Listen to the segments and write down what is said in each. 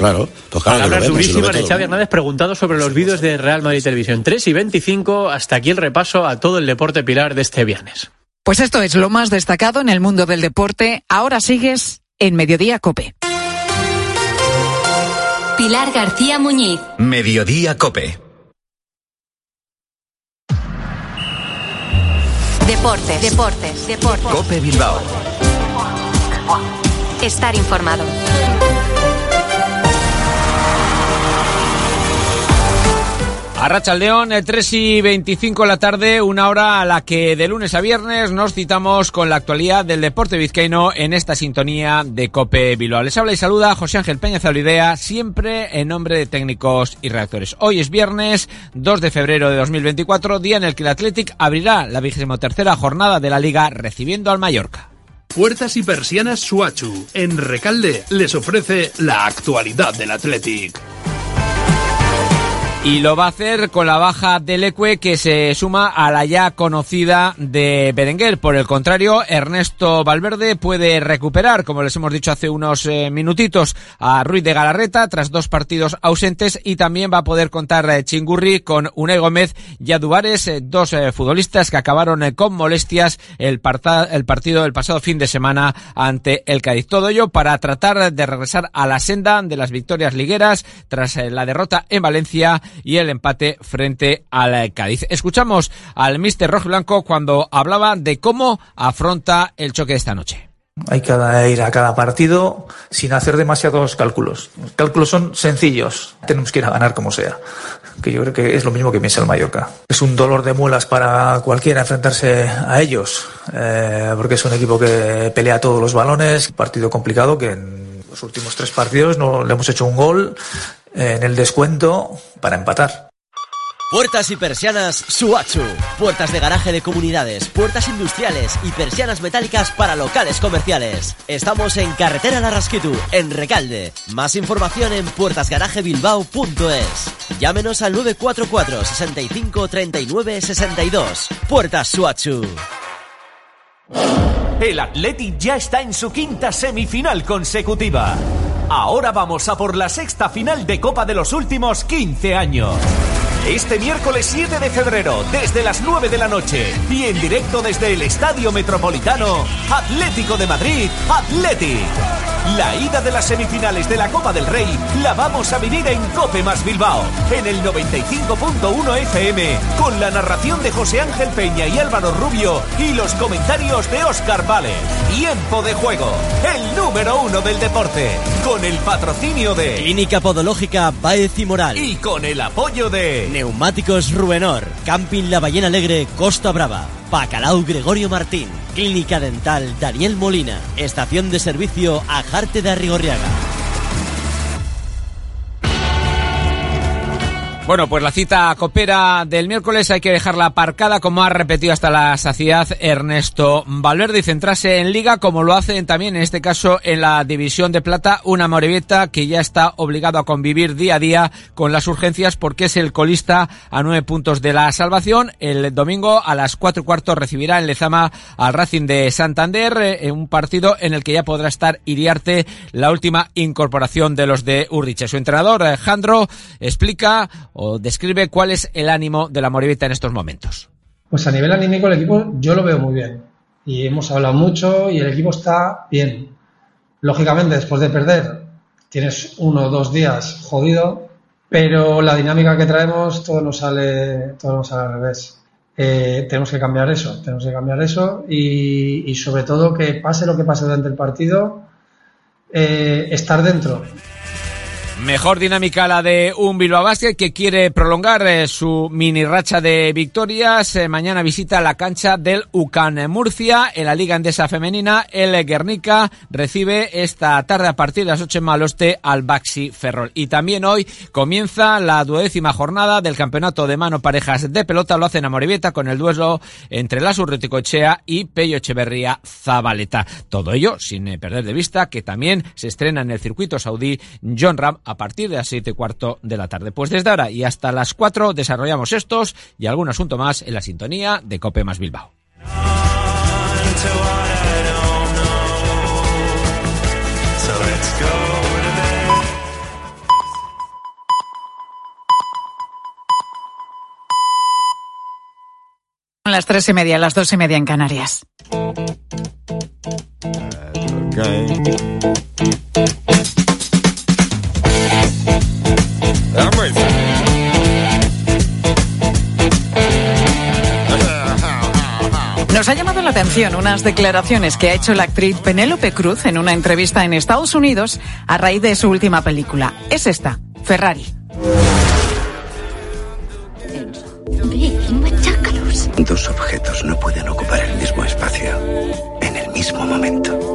Claro, pues claro. Palabras durísimas de Xavi Hernández preguntado sobre los vídeos de Real Madrid Televisión. 3 y 25, hasta aquí el repaso a todo el deporte pilar de este viernes. Pues esto es lo más destacado en el mundo del deporte. Ahora sigues en Mediodía Cope. Pilar García Muñiz. Mediodía Cope. Deportes, deportes, deportes. Cope Bilbao. Estar informado. Arracha León, 3 y 25 de la tarde, una hora a la que de lunes a viernes nos citamos con la actualidad del deporte vizcaíno en esta sintonía de Cope Bilbao. Les habla y saluda José Ángel Peña Zaulidea, siempre en nombre de técnicos y redactores. Hoy es viernes 2 de febrero de 2024, día en el que el Athletic abrirá la vigésimo tercera jornada de la liga recibiendo al Mallorca. Puertas y persianas Suachu. En Recalde les ofrece la actualidad del Athletic. Y lo va a hacer con la baja del Ecue que se suma a la ya conocida de Berenguer. Por el contrario, Ernesto Valverde puede recuperar, como les hemos dicho hace unos eh, minutitos, a Ruiz de Galarreta tras dos partidos ausentes y también va a poder contar eh, Chingurri con Unai Gómez y Aduares, eh, dos eh, futbolistas que acabaron eh, con molestias el, el partido del pasado fin de semana ante el Cádiz. Todo ello para tratar de regresar a la senda de las victorias ligueras tras la derrota en Valencia y el empate frente al Cádiz. Escuchamos al mister Rojo Blanco cuando hablaba de cómo afronta el choque de esta noche. Hay que ir a cada partido sin hacer demasiados cálculos. Los cálculos son sencillos. Tenemos que ir a ganar como sea. Que yo creo que es lo mismo que piensa el Mallorca. Es un dolor de muelas para cualquiera enfrentarse a ellos. eh, porque es un equipo que pelea todos los balones. Partido complicado que en los últimos tres partidos no le hemos hecho un gol en el descuento para empatar. Puertas y persianas Suachu. Puertas de garaje de comunidades, puertas industriales y persianas metálicas para locales comerciales. Estamos en Carretera Larrasquitu, en Recalde. Más información en puertasgarajebilbao.es. Llámenos al 944 65 39 62. Puertas Suachu. El Athletic ya está en su quinta semifinal consecutiva. Ahora vamos a por la sexta final de Copa de los últimos 15 años. Este miércoles 7 de febrero, desde las 9 de la noche y en directo desde el Estadio Metropolitano, Atlético de Madrid, Athletic. La ida de las semifinales de la Copa del Rey la vamos a vivir en Cope más Bilbao, en el 95.1 FM, con la narración de José Ángel Peña y Álvaro Rubio y los comentarios de Óscar Vale. Tiempo de juego, el número uno del deporte, con el patrocinio de Clínica Podológica Baez y Moral. y con el apoyo de Neumáticos Rubenor, Camping La Ballena Alegre, Costa Brava, Bacalao Gregorio Martín, Clínica Dental Daniel Molina, Estación de Servicio Ajarte de Arrigorriaga. Bueno, pues la cita copera del miércoles hay que dejarla aparcada, como ha repetido hasta la saciedad Ernesto Valverde, y centrarse en Liga, como lo hacen también en este caso en la División de Plata, una Morevieta que ya está obligado a convivir día a día con las urgencias porque es el colista a nueve puntos de la salvación. El domingo a las cuatro y cuarto recibirá en Lezama al Racing de Santander, eh, un partido en el que ya podrá estar Iriarte, la última incorporación de los de Urriche. Su entrenador, Alejandro, explica o describe cuál es el ánimo de la Moribita en estos momentos. Pues a nivel anímico el equipo yo lo veo muy bien. Y hemos hablado mucho y el equipo está bien. Lógicamente, después de perder, tienes uno o dos días jodido, pero la dinámica que traemos todo nos sale, todo nos sale al revés. Eh, tenemos que cambiar eso, tenemos que cambiar eso y, y sobre todo que pase lo que pase durante el partido, eh, estar dentro. Mejor dinámica la de un Bilbao Basket que quiere prolongar eh, su mini racha de victorias. Eh, mañana visita la cancha del UCAN Murcia en la Liga Endesa Femenina. El Guernica recibe esta tarde a partir de las 8 en Maloste al Baxi Ferrol. Y también hoy comienza la duodécima jornada del campeonato de mano parejas de pelota. Lo hacen a Morivieta con el duelo entre la Surruticochea y Pello Echeverría Zabaleta. Todo ello sin eh, perder de vista que también se estrena en el circuito saudí John Ram a partir de las 7 y cuarto de la tarde. Pues desde ahora y hasta las 4 desarrollamos estos y algún asunto más en la sintonía de Cope más Bilbao. las tres y media, las dos y media en Canarias. Nos ha llamado la atención unas declaraciones que ha hecho la actriz Penélope Cruz en una entrevista en Estados Unidos a raíz de su última película. Es esta, Ferrari. Dos objetos no pueden ocupar el mismo espacio en el mismo momento.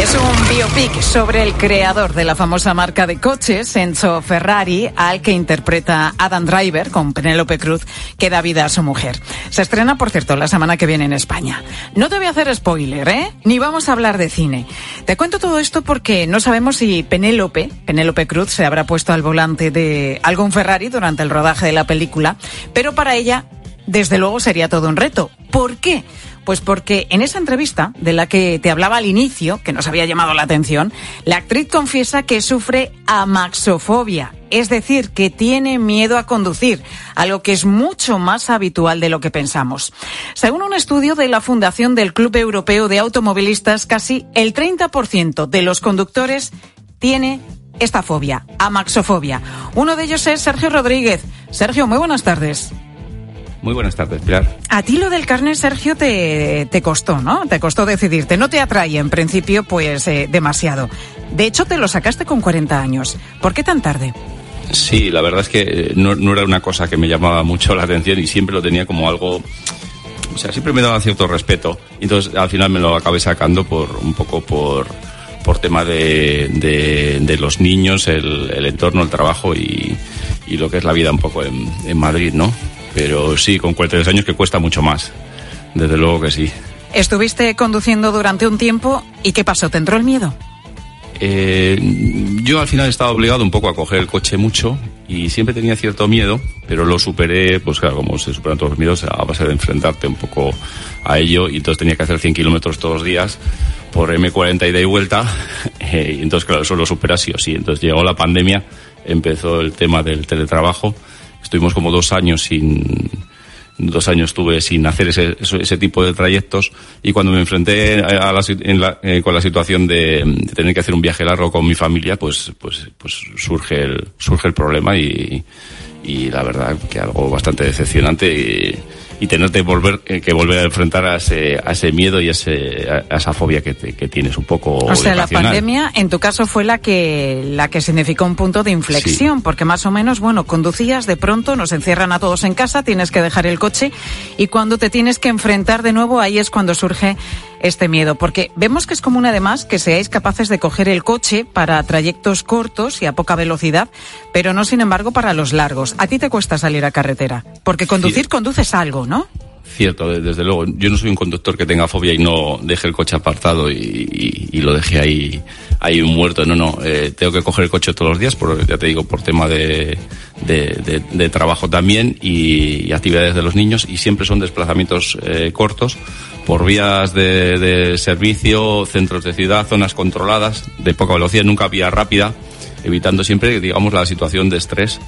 Es un biopic sobre el creador de la famosa marca de coches, Enzo Ferrari, al que interpreta Adam Driver con Penélope Cruz, que da vida a su mujer. Se estrena, por cierto, la semana que viene en España. No te voy a hacer spoiler, ¿eh? Ni vamos a hablar de cine. Te cuento todo esto porque no sabemos si Penélope, Penélope Cruz, se habrá puesto al volante de algún Ferrari durante el rodaje de la película, pero para ella desde luego sería todo un reto. ¿Por qué? Pues porque en esa entrevista de la que te hablaba al inicio, que nos había llamado la atención, la actriz confiesa que sufre amaxofobia, es decir, que tiene miedo a conducir, algo que es mucho más habitual de lo que pensamos. Según un estudio de la Fundación del Club Europeo de Automovilistas, casi el 30% de los conductores tiene esta fobia, amaxofobia. Uno de ellos es Sergio Rodríguez. Sergio, muy buenas tardes. Muy buenas tardes, Pilar. A ti lo del carnet, Sergio, te, te costó, ¿no? Te costó decidirte. No te atrae, en principio, pues eh, demasiado. De hecho, te lo sacaste con 40 años. ¿Por qué tan tarde? Sí, la verdad es que eh, no, no era una cosa que me llamaba mucho la atención y siempre lo tenía como algo o sea, siempre me daba cierto respeto. Entonces al final me lo acabé sacando por un poco por, por tema de, de, de los niños, el, el, entorno, el trabajo y, y, lo que es la vida un poco en, en Madrid, ¿no? Pero sí, con 43 años que cuesta mucho más. Desde luego que sí. Estuviste conduciendo durante un tiempo y ¿qué pasó? ¿Te entró el miedo? Eh, yo al final estaba obligado un poco a coger el coche mucho y siempre tenía cierto miedo, pero lo superé, pues claro, como se superan todos los miedos, a base de enfrentarte un poco a ello y entonces tenía que hacer 100 kilómetros todos los días por M40 ida y vuelta eh, y entonces claro, eso lo supera sí o sí. Entonces llegó la pandemia, empezó el tema del teletrabajo, estuvimos como dos años sin dos años estuve sin hacer ese, ese tipo de trayectos y cuando me enfrenté a la, la, eh, con la situación de, de, tener que hacer un viaje largo con mi familia, pues, pues, pues surge el, surge el problema y, y la verdad que algo bastante decepcionante y, y tenerte volver, eh, que volver a enfrentar a ese, a ese miedo y a, ese, a esa fobia que, te, que, tienes un poco. O sea, la pandemia en tu caso fue la que, la que significó un punto de inflexión, sí. porque más o menos, bueno, conducías, de pronto nos encierran a todos en casa, tienes que dejar el coche y cuando te tienes que enfrentar de nuevo, ahí es cuando surge este miedo, porque vemos que es común además que seáis capaces de coger el coche para trayectos cortos y a poca velocidad, pero no sin embargo para los largos. A ti te cuesta salir a carretera, porque conducir sí. conduces algo, ¿no? Cierto, desde luego. Yo no soy un conductor que tenga fobia y no deje el coche apartado y, lo deje ahí, ahí muerto. No, no. Eh, tengo que coger el coche todos los días, por, ya te digo, por tema de, de, de, de trabajo también y, y, actividades de los niños. Y siempre son desplazamientos eh, cortos por vías de, de servicio, centros de ciudad, zonas controladas, de poca velocidad, nunca vía rápida, evitando siempre, digamos, la situación de estrés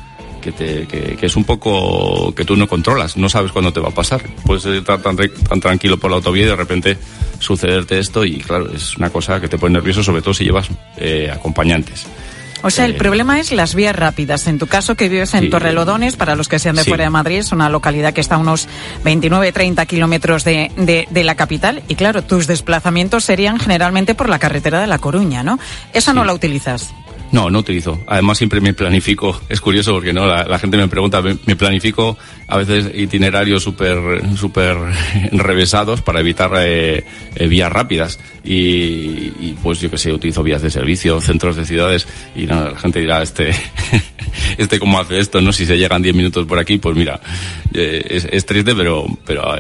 que, te, que, que, es un poco que tú no controlas, no sabes cuándo te va a pasar. Puedes estar tan, tan tranquilo por la autovía y de repente sucederte esto y claro, es una cosa que te pone nervioso, sobre todo si llevas eh, acompañantes. O sea, el eh, problema es las vías rápidas. En tu caso, que vives en sí, Torrelodones, para los que sean de sí. fuera de Madrid, es una localidad que está a unos 29-30 kilómetros de, de, de, la capital. Y claro, tus desplazamientos serían generalmente por la carretera de La Coruña, ¿no? Esa sí. no la utilizas. No, no utilizo. Además siempre me planifico. Es curioso porque no la, gente me pregunta, me, planifico a veces itinerarios súper super revesados para evitar eh, eh, vías rápidas. Y, y, pues yo que sé, utilizo vías de servicio, centros de ciudades y no, la gente dirá, este, este cómo hace esto, ¿no? Si se llegan 10 minutos por aquí, pues mira, eh, es, es, triste, pero, pero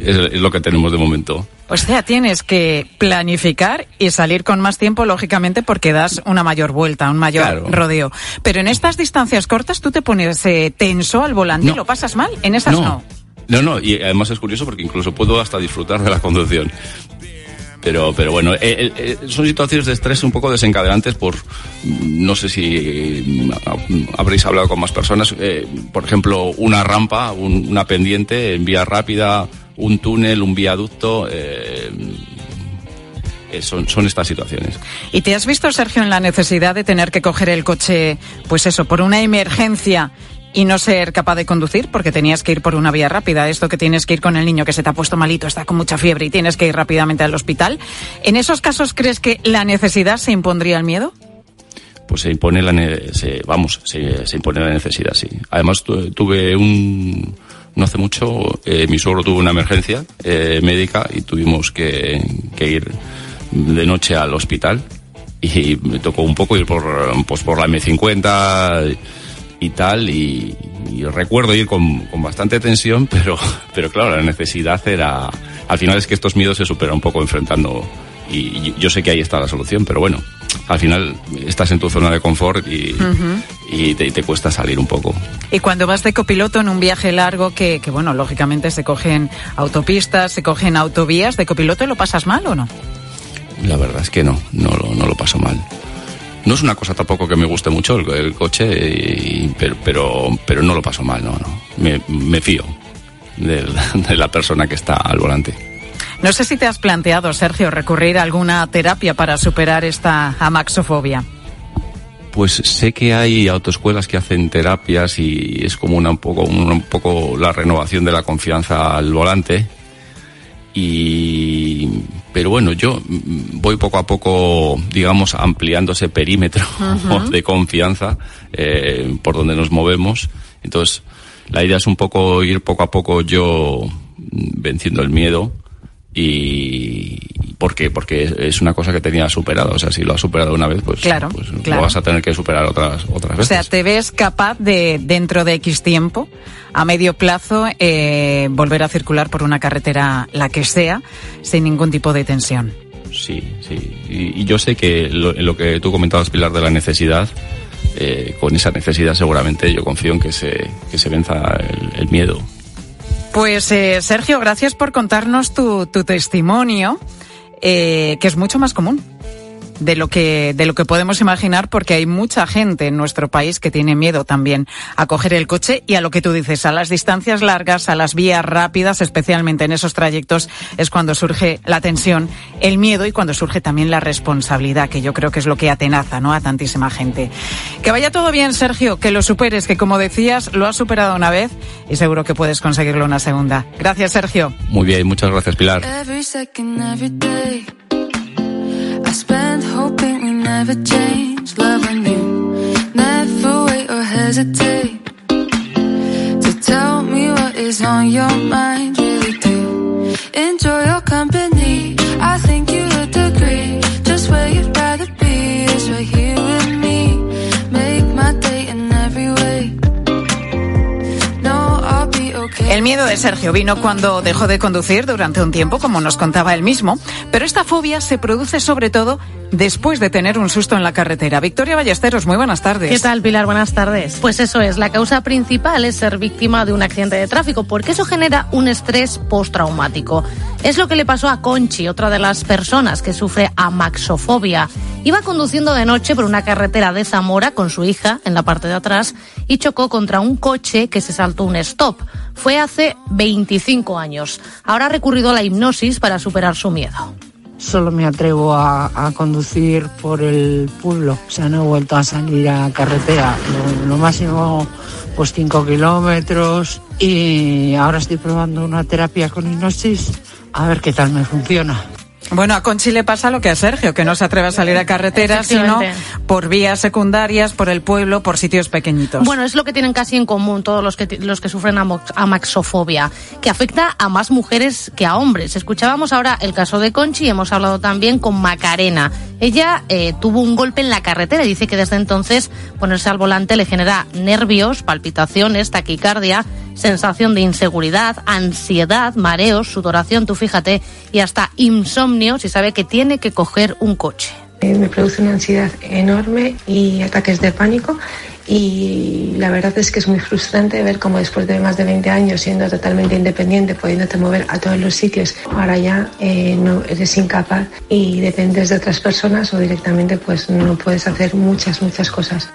es, es lo que tenemos de momento. O sea, tienes que planificar y salir con más tiempo, lógicamente, porque das una mayor vuelta, un mayor claro. rodeo. Pero en estas distancias cortas, ¿tú te pones eh, tenso al volante no. y lo pasas mal? En esas no. no. No, no, y además es curioso porque incluso puedo hasta disfrutar de la conducción. Pero, pero bueno, eh, eh, eh, son situaciones de estrés un poco desencadenantes por, no sé si mm, habréis hablado con más personas, eh, por ejemplo, una rampa, un- una pendiente en vía rápida, un túnel, un viaducto, eh, eh, son, son estas situaciones. ¿Y te has visto, Sergio, en la necesidad de tener que coger el coche, pues eso, por una emergencia y no ser capaz de conducir porque tenías que ir por una vía rápida? Esto que tienes que ir con el niño que se te ha puesto malito, está con mucha fiebre y tienes que ir rápidamente al hospital. ¿En esos casos crees que la necesidad se impondría el miedo? pues se impone la ne- se, vamos se, se impone la necesidad sí además tu- tuve un no hace mucho eh, mi suegro tuvo una emergencia eh, médica y tuvimos que, ir de noche al hospital y me tocó un poco ir por pues por la M50 y tal y, recuerdo ir con, bastante tensión pero pero claro la necesidad era al final es que estos miedos se superan un poco enfrentando y, yo sé que ahí está la solución pero bueno al final estás en tu zona de confort y, y te cuesta salir un poco Y cuando vas de copiloto en un viaje largo que, que, bueno, lógicamente se cogen autopistas, se cogen autovías, ¿de copiloto lo pasas mal o no? La verdad es que no, no lo, no lo paso mal. No es una cosa tampoco que me guste mucho el, el coche, y- pero, pero, pero no lo paso mal, no, no. Me, me fío del- de, la persona que está al volante. No sé si te has planteado, Sergio, recurrir a alguna terapia para superar esta amaxofobia. Pues sé que hay autoescuelas que hacen terapias y es como una, un, poco, un, un poco la renovación de la confianza al volante. Y, pero bueno, yo voy poco a poco, digamos, ampliando ese perímetro de confianza eh, por donde nos movemos. Entonces, la idea es un poco ir poco a poco yo venciendo el miedo y ¿por qué? Porque es una cosa que tenía superado, o sea, si lo has superado una vez, pues, Claro, pues claro. lo vas a tener que superar otras otras O veces. sea, ¿te ves capaz de, dentro de X tiempo, a medio plazo, eh, volver a circular por una carretera, la que sea, sin ningún tipo de tensión? Sí, sí. Y, y yo sé que lo, que tú comentabas, Pilar, de la necesidad, eh, con esa necesidad seguramente yo confío en que se, que se venza el, el miedo. Pues eh, Sergio, gracias por contarnos tu, tu testimonio, eh, que es mucho más común de lo que de lo que podemos imaginar, porque hay mucha gente en nuestro país que tiene miedo también a coger el coche y a lo que tú dices, a las distancias largas, a las vías rápidas, especialmente en esos trayectos, es cuando surge la tensión, el miedo y cuando surge también la responsabilidad, que yo creo que es lo que atenaza, ¿no? A tantísima gente. Que vaya todo bien, Sergio, que lo superes, que como decías, lo has superado una vez y seguro que puedes conseguirlo una segunda. Gracias, Sergio. Muy bien, muchas gracias, Pilar. Every second, every day. I spend hoping we never change. Loving you. Never wait or hesitate. To tell me what is on your mind. Really do. Enjoy your company. I think you El miedo de Sergio vino cuando dejó de conducir durante un tiempo, como nos contaba él mismo, pero esta fobia se produce sobre todo después de tener un susto en la carretera. Victoria Ballesteros, muy buenas tardes. ¿Qué tal, Pilar? Buenas tardes. Pues eso es, la causa principal es ser víctima de un accidente de tráfico, porque eso genera un estrés postraumático. Es lo que le pasó a Conchi, otra de las personas que sufre amaxofobia. Iba conduciendo de noche por una carretera de Zamora con su hija en la parte de atrás y chocó contra un coche que se saltó un stop. Fue hace 25 años. Ahora ha recurrido a la hipnosis para superar su miedo. Solo me atrevo a, a conducir por el pueblo, o sea, no he vuelto a salir a carretera. Lo, lo máximo, pues 5 kilómetros. Y ahora estoy probando una terapia con hipnosis, a ver qué tal me funciona. Bueno, a Conchi le pasa lo que a Sergio, que no se atreve a salir a carretera, sino por vías secundarias, por el pueblo, por sitios pequeñitos. Bueno, es lo que tienen casi en común todos los que, los que sufren amaxofobia, que afecta a más mujeres que a hombres. Escuchábamos ahora el caso de Conchi y hemos hablado también con Macarena. Ella eh, tuvo un golpe en la carretera y dice que desde entonces ponerse al volante le genera nervios, palpitaciones, taquicardia, sensación de inseguridad, ansiedad, mareos, sudoración, tú fíjate, y hasta insomnio si sabe que tiene que coger un coche. Eh, Me produce una ansiedad enorme y ataques de pánico y la verdad es que es muy frustrante ver cómo después de más de 20 años siendo totalmente independiente, pudiéndote mover a todos los sitios, ahora ya eh, no eres incapaz y dependes de otras personas o directamente pues no puedes hacer muchas, muchas cosas.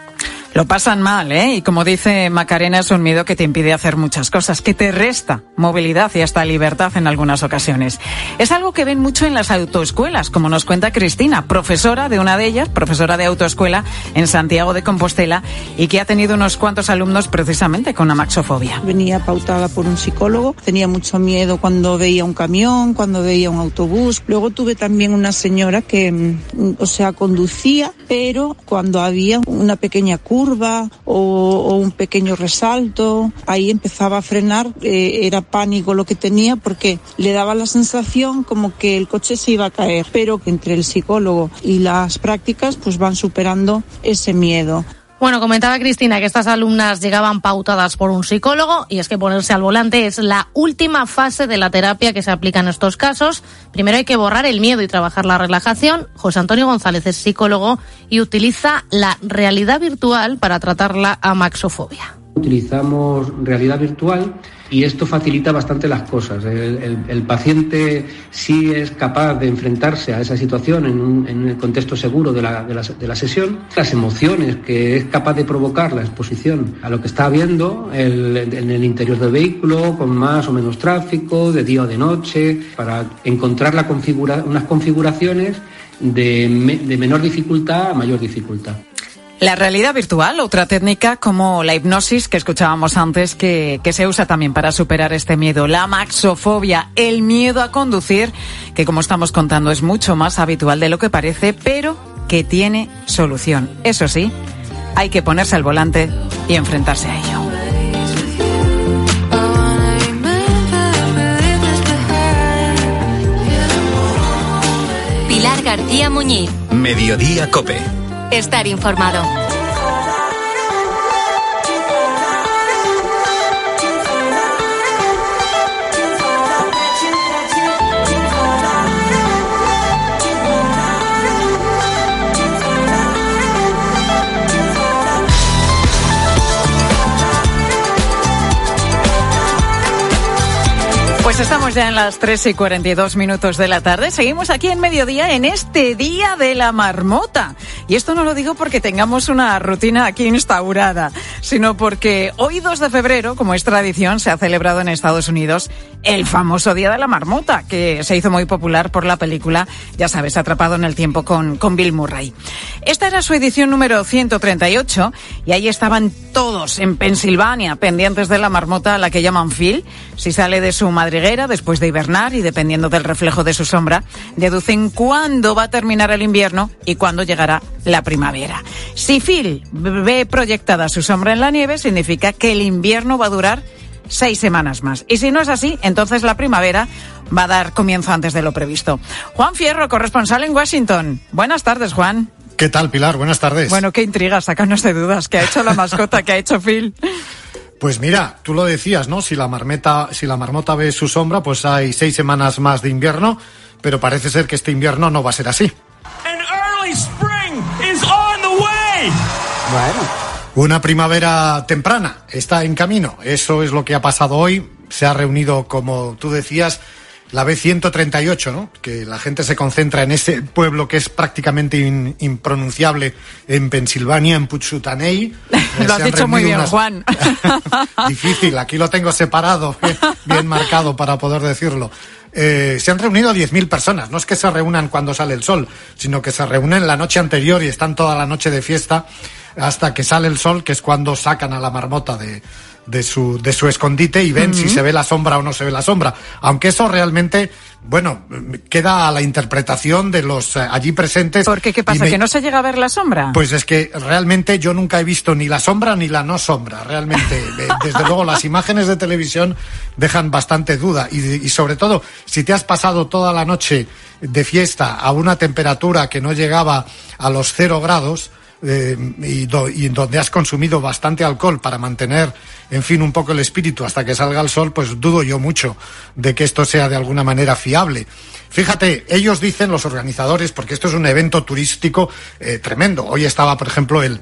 Lo pasan mal, ¿eh? Y como dice Macarena, es un miedo que te impide hacer muchas cosas, que te resta movilidad y hasta libertad en algunas ocasiones. Es algo que ven mucho en las autoescuelas, como nos cuenta Cristina, profesora de una de ellas, profesora de autoescuela en Santiago de Compostela, y que ha tenido unos cuantos alumnos precisamente con amaxofobia. Venía pautada por un psicólogo, tenía mucho miedo cuando veía un camión, cuando veía un autobús. Luego tuve también una señora que, mm, o sea, conducía, pero cuando había una pequeña curva, curva o, un pequeño resalto, ahí empezaba a frenar, eh, era pánico lo que tenía porque le daba la sensación como que el coche se iba a caer, pero entre el psicólogo y las prácticas pues van superando ese miedo. Bueno, comentaba Cristina que estas alumnas llegaban pautadas por un psicólogo y es que ponerse al volante es la última fase de la terapia que se aplica en estos casos. Primero hay que borrar el miedo y trabajar la relajación. José Antonio González es psicólogo y utiliza la realidad virtual para tratar la amaxofobia. Utilizamos realidad virtual y esto facilita bastante las cosas. El, paciente sí es capaz de enfrentarse a esa situación en, el contexto seguro de la, de, la, sesión. Las emociones que es capaz de provocar la exposición a lo que está viendo en el interior del vehículo, con más o menos tráfico, de día o de noche, para encontrar unas configuraciones de, de menor dificultad a mayor dificultad. La realidad virtual, otra técnica como la hipnosis que escuchábamos antes, que, que, se usa también para superar este miedo. La maxofobia, el miedo a conducir, que como estamos contando es mucho más habitual de lo que parece, pero que tiene solución. Eso sí, hay que ponerse al volante y enfrentarse a ello. Pilar García Muñiz. Mediodía Cope estar informado. Pues estamos ya en las 3 y 42 minutos de la tarde. Seguimos aquí en mediodía en este Día de la Marmota. Y esto no lo digo porque tengamos una rutina aquí instaurada, sino porque hoy 2 de febrero, como es tradición, se ha celebrado en Estados Unidos el famoso Día de la Marmota, que se hizo muy popular por la película, ya sabes, Atrapado en el Tiempo con, con Bill Murray. Esta era su edición número 138 y ahí estaban todos en Pensilvania pendientes de la marmota a la que llaman Phil. Si sale de su después de hibernar y dependiendo del reflejo de su sombra, deducen cuándo va a terminar el invierno y cuándo llegará la primavera. Si Phil ve proyectada su sombra en la nieve, significa que el invierno va a durar seis semanas más. Y si no es así, entonces la primavera va a dar comienzo antes de lo previsto. Juan Fierro, corresponsal en Washington. Buenas tardes, Juan. ¿Qué tal, Pilar? Buenas tardes. Bueno, qué intriga, sácanos de dudas. ¿Qué ha hecho la mascota? ¿Qué ha hecho Phil? Pues mira, tú lo decías, ¿no? Si la marmeta, si la marmota ve su sombra, pues hay seis semanas más de invierno, pero parece ser que este invierno no va a ser así. Bueno. Una primavera temprana está en camino. Eso es lo que ha pasado hoy. Se ha reunido, como tú decías, la B138, ¿no? Que la gente se concentra en ese pueblo que es prácticamente impronunciable en Pensilvania, en Puchutanei. lo has dicho muy bien, Juan. Difícil, aquí lo tengo separado, bien marcado para poder decirlo. Eh, se han reunido 10.000 personas. No es que se reúnan cuando sale el sol, sino que se reúnen la noche anterior y están toda la noche de fiesta hasta que sale el sol, que es cuando sacan a la marmota de, de su, de su escondite y ven si se ve la sombra o no se ve la sombra. Aunque eso realmente, bueno, queda a la interpretación de los eh, allí presentes. ¿Por qué? ¿Qué pasa? ¿Que no se llega a ver la sombra? Pues es que realmente yo nunca he visto ni la sombra ni la no sombra. Realmente, desde luego, las imágenes de televisión dejan bastante duda. Y, y sobre todo, si te has pasado toda la noche de fiesta a una temperatura que no llegaba a los cero grados, eh, y, y, donde has consumido bastante alcohol para mantener, en fin, un poco el espíritu hasta que salga el sol, pues dudo yo mucho de que esto sea de alguna manera fiable. Fíjate, ellos dicen, los organizadores, porque esto es un evento turístico eh, tremendo. Hoy estaba, por ejemplo, el,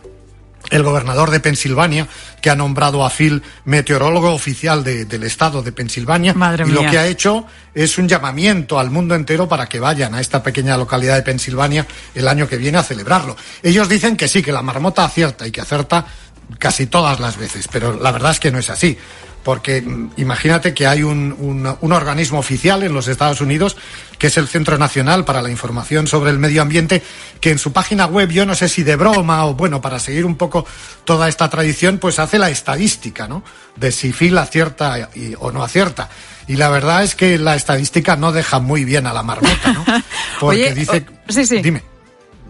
el gobernador de Pensilvania, que ha nombrado a Phil meteorólogo oficial de- del estado de Pensilvania. Madre y lo que ha hecho es un llamamiento al mundo entero para que vayan a esta pequeña localidad de Pensilvania el año que viene a celebrarlo. Ellos dicen que sí, que la marmota acierta y que acierta casi todas las veces, pero la verdad es que no es así. Porque mm, imagínate que hay un, un- un organismo oficial en los Estados Unidos, que es el Centro Nacional para la Información sobre el Medio Ambiente, que en su página web, yo no sé si de broma o bueno, para seguir un poco toda esta tradición, pues hace la estadística, ¿no? De si Phil acierta y- o no acierta. Y la verdad es que la estadística no deja muy bien a la marmota, ¿no? Porque Oye, dice... o- sí, sí. Dime.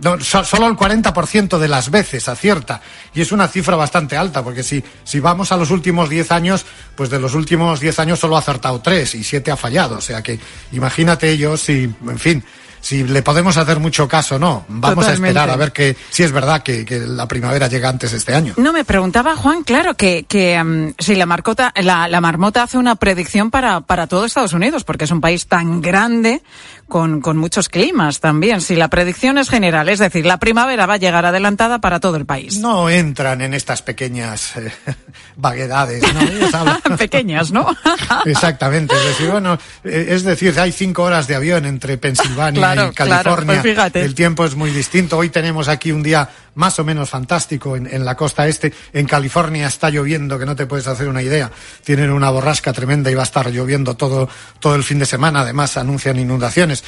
No, so- solo el 40% de las veces acierta. Y es una cifra bastante alta, porque si, si vamos a los últimos 10 años, pues de los últimos 10 años solo ha acertado 3 y 7 ha fallado. O sea que imagínate ellos si, en fin, si le podemos hacer mucho caso o no. Vamos a esperar a ver que, si es verdad que, que la primavera llega antes este año. No, me preguntaba Juan, claro, que, que mm, si la, marcota, la, la marmota hace una predicción para, para todo Estados Unidos, porque es un país tan grande, con, con muchos climas también. Si la predicción es general, es decir, la primavera va a llegar adelantada para todo el país. No entran en estas pequeñas eh, vaguedades, ¿no? Pequeñas, ¿no? Exactamente, es decir, bueno, eh, es decir, hay cinco horas de avión entre Pensilvania Claro, y California. claro, pues fíjate. El tiempo es muy distinto. Hoy tenemos aquí un día más o menos fantástico en, en la costa este. En California está lloviendo, que no te puedes hacer una idea. Tienen una borrasca tremenda y va a estar lloviendo todo, todo el fin de semana. Además, anuncian inundaciones.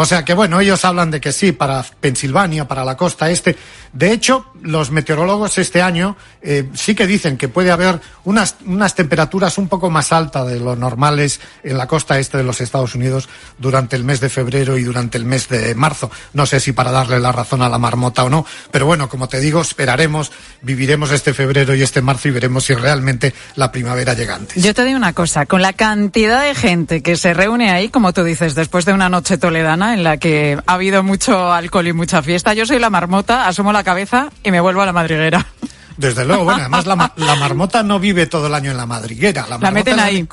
O sea que bueno, ellos hablan de que sí, para Pensilvania, para la costa este. De hecho, los meteorólogos este año eh, sí que dicen que puede haber unas, unas temperaturas un poco más altas de lo normales en la costa este de los Estados Unidos durante el mes de febrero y durante el mes de marzo. No sé si para darle la razón a la marmota o no, pero bueno, como te digo, esperaremos, viviremos este febrero y este marzo y veremos si realmente la primavera llega antes. Yo te digo una cosa, con la cantidad de gente que se reúne ahí, como tú dices, después de una noche toledana en la que ha habido mucho alcohol y mucha fiesta, yo soy la marmota, asomo la cabeza y me vuelvo a la madriguera. Desde luego, bueno, además la, ma- la marmota no vive todo el año en la madriguera. La, meten ahí.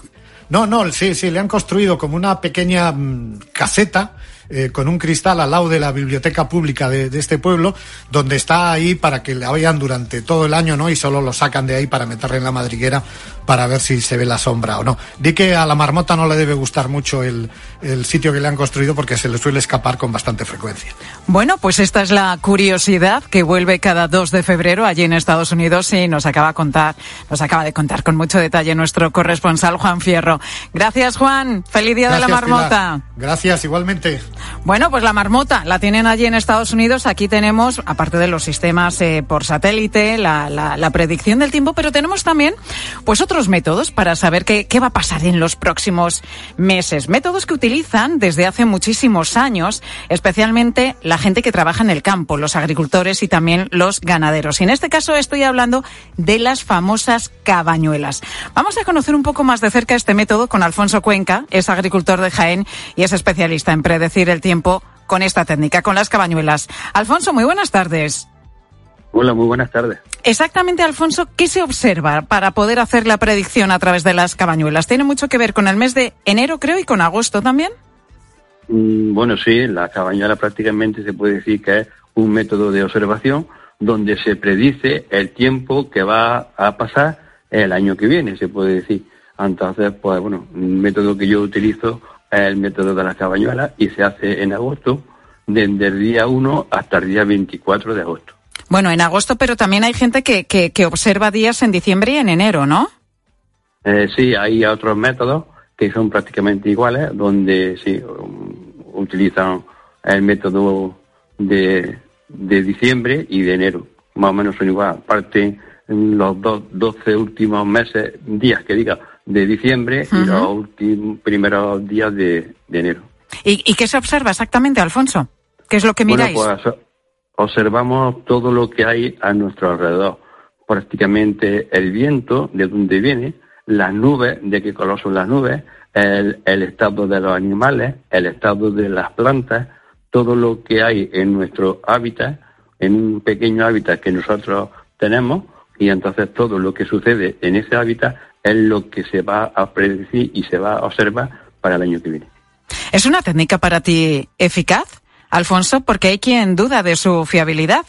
No, no, sí, sí, le han construido como una pequeña mm, caseta eh, con un cristal al lado de la biblioteca pública de, de este pueblo, donde está ahí para que la vean durante todo el año, ¿no? Y solo lo sacan de ahí para meterle en la madriguera para ver si se ve la sombra o no. Di que a la marmota no le debe gustar mucho el, el sitio que le han construido porque se le suele escapar con bastante frecuencia. Bueno, pues esta es la curiosidad que vuelve cada 2 de febrero allí en Estados Unidos y nos acaba, contar, nos acaba de contar con mucho detalle nuestro corresponsal Juan Fierro. Gracias Juan, feliz día de la marmota. Pilar. Gracias, igualmente. Bueno, pues la marmota la tienen allí en Estados Unidos. Aquí tenemos, aparte de los sistemas eh, por satélite, la, predicción del tiempo, pero tenemos también, pues otros métodos para saber qué, qué va a pasar en los próximos meses. Métodos que utilizan desde hace muchísimos años, especialmente la gente que trabaja en el campo, los agricultores y también los ganaderos. Y en este caso estoy hablando de las famosas cabañuelas. Vamos a conocer un poco más de cerca este método con Alfonso Cuenca, es agricultor de Jaén y es especialista en predecir el tiempo con esta técnica, con las cabañuelas. Alfonso, muy buenas tardes. Hola, muy buenas tardes. Exactamente, Alfonso, ¿qué se observa para poder hacer la predicción a través de las cabañuelas? Tiene mucho que ver con el mes de enero, creo, y con agosto también. Mm, Bueno, sí, la cabañuela prácticamente se puede decir que es un método de observación donde se predice el tiempo que va a pasar el año que viene, se puede decir. Entonces, pues bueno, un método que yo utilizo el método de las cabañuelas y se hace en agosto, desde el día 1 hasta el día 24 de agosto. Bueno, en agosto, pero también hay gente que, que, que observa días en diciembre y en enero, ¿no? Eh, sí, hay otros métodos que son prácticamente iguales, donde sí um, utilizan el método de, de diciembre y de enero. Más o menos son iguales. Aparte, en los dos, 12 últimos meses, días que diga, de diciembre y los últimos primeros días de, de enero. ¿Y, ¿Y qué se observa exactamente, Alfonso? ¿Qué es lo que miráis? Bueno, pues observamos todo lo que hay a nuestro alrededor. Prácticamente el viento, de dónde viene, las nubes, de qué color son las nubes, el, el estado de los animales, el estado de las plantas, todo lo que hay en nuestro hábitat, en un pequeño hábitat que nosotros tenemos, y entonces todo lo que sucede en ese hábitat es lo que se va a predecir y se va a observar para el año que viene. ¿Es una técnica para ti eficaz, Alfonso? Porque hay quien duda de su fiabilidad.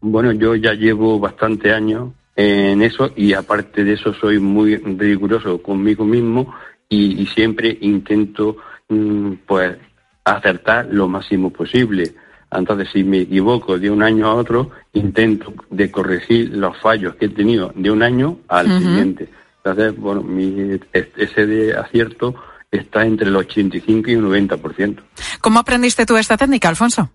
Bueno, yo ya llevo bastante años en eso y aparte de eso soy muy riguroso conmigo mismo y, y siempre intento mm, pues acertar lo máximo posible. Entonces, si me equivoco de un año a otro, intento de corregir los fallos que he tenido de un año al siguiente. Entonces, bueno, mi, ese de acierto está entre el 85 y un 90%. ¿Cómo aprendiste tú esta técnica, Alfonso?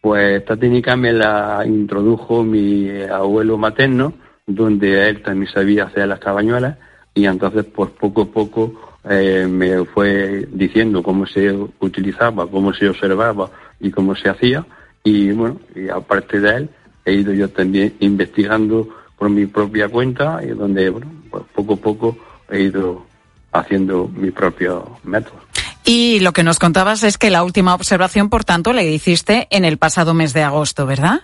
Pues esta técnica me la introdujo mi abuelo materno, donde él también sabía hacer las cabañuelas y entonces pues poco a poco eh, me fue diciendo cómo se utilizaba, cómo se observaba y cómo se hacía y bueno, y aparte de él he ido yo también investigando por mi propia cuenta y donde bueno, pues poco a poco he ido haciendo mi propio método. Y lo que nos contabas es que la última observación, por tanto, la hiciste en el pasado mes de agosto, ¿verdad?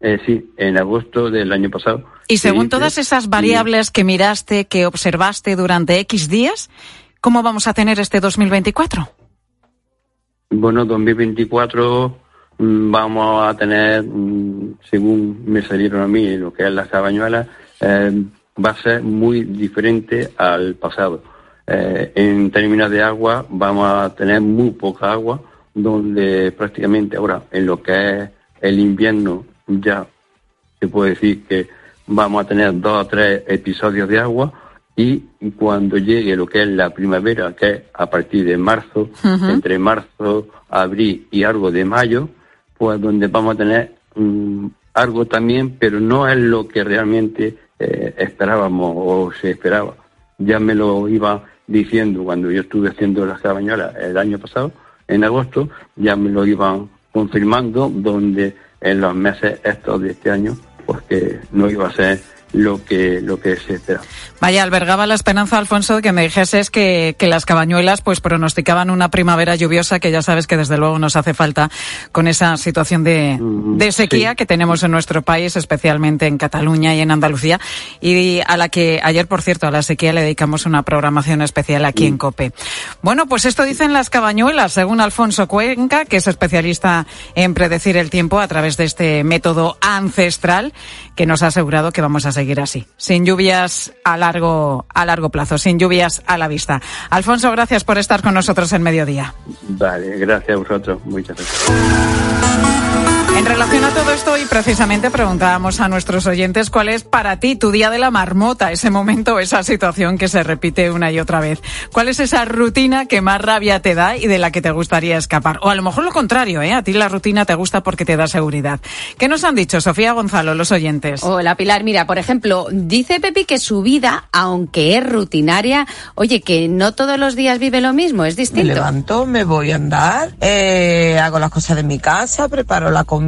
Eh, sí, en agosto del año pasado. Y según todas esas variables que miraste, que observaste durante X días, ¿cómo vamos a tener este 2024? Bueno, 2024 mm, vamos a tener, mm, según me salieron a mí, lo que es las cabañuelas, eh, va a ser muy diferente al pasado. Eh, en términos de agua, vamos a tener muy poca agua, donde prácticamente ahora, en lo que es el invierno, ya se puede decir que vamos a tener dos o tres episodios de agua y cuando llegue lo que es la primavera, que es a partir de marzo, entre marzo, abril y algo de mayo, pues donde vamos a tener mm, algo también, pero no es lo que realmente eh, esperábamos o se esperaba. Ya me lo iba diciendo cuando yo estuve haciendo las cabañuelas el año pasado, en agosto, ya me lo iban confirmando, donde en los meses estos de este año, pues que no iba a ser lo que lo que se esperaba. Vaya, albergaba la esperanza, Alfonso, de que me dijeses que, que las cabañuelas pues pronosticaban una primavera lluviosa que ya sabes que desde luego nos hace falta con esa situación de, de sequía sí. que tenemos en nuestro país, especialmente en Cataluña y en Andalucía, y a la que ayer, por cierto, a la sequía le dedicamos una programación especial aquí en COPE. Bueno, pues esto dicen las cabañuelas, según Alfonso Cuenca, que es especialista en predecir el tiempo a través de este método ancestral que nos ha asegurado que vamos a seguir así, sin lluvias a largo, a largo plazo, sin lluvias a la vista. Alfonso, gracias por estar con nosotros en mediodía. Vale, gracias a vosotros. Muchas gracias. En relación a todo esto, y precisamente preguntábamos a nuestros oyentes cuál es para ti tu día de la marmota, ese momento, esa situación que se repite una y otra vez. ¿Cuál es esa rutina que más rabia te da y de la que te gustaría escapar? O a lo mejor lo contrario, ¿eh? A ti la rutina te gusta porque te da seguridad. ¿Qué nos han dicho, Sofía Gonzalo, los oyentes? Hola Pilar, mira, por ejemplo, dice Pepi que su vida, aunque es rutinaria, oye, que no todos los días vive lo mismo, es Me distinto. levanto, me voy a andar, eh, hago las cosas de mi casa, preparo la comida,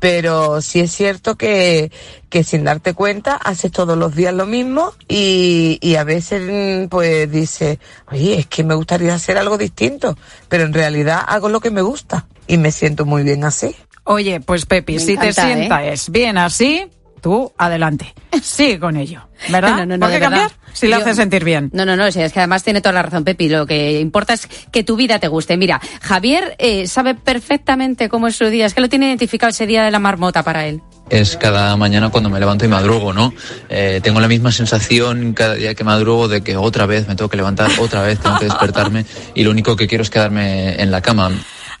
pero sí es cierto que, que sin darte cuenta haces todos los días lo mismo y, y a veces mm, pues dices, oye, es que me gustaría hacer algo distinto, pero en realidad hago lo que me gusta y me siento muy bien así. Oye, pues Pepi, Me si te ¿eh? sientas bien así, tú adelante. Sigue con ello. ¿Verdad? No, no, no, ¿Por qué verdad. cambiar? Si le hace sentir bien. No, no, no, sí, es que además tiene toda la razón, Pepi. Lo que importa es que tu vida te guste. Mira, Javier eh, sabe perfectamente cómo es su día, es que lo tiene identificado ese día de la marmota para él. es cada mañana cuando me levanto y madrugo, ¿no? Eh, tengo la misma sensación cada día que madrugo de que otra vez me tengo que levantar, otra vez tengo que despertarme y lo único que quiero es quedarme en la cama.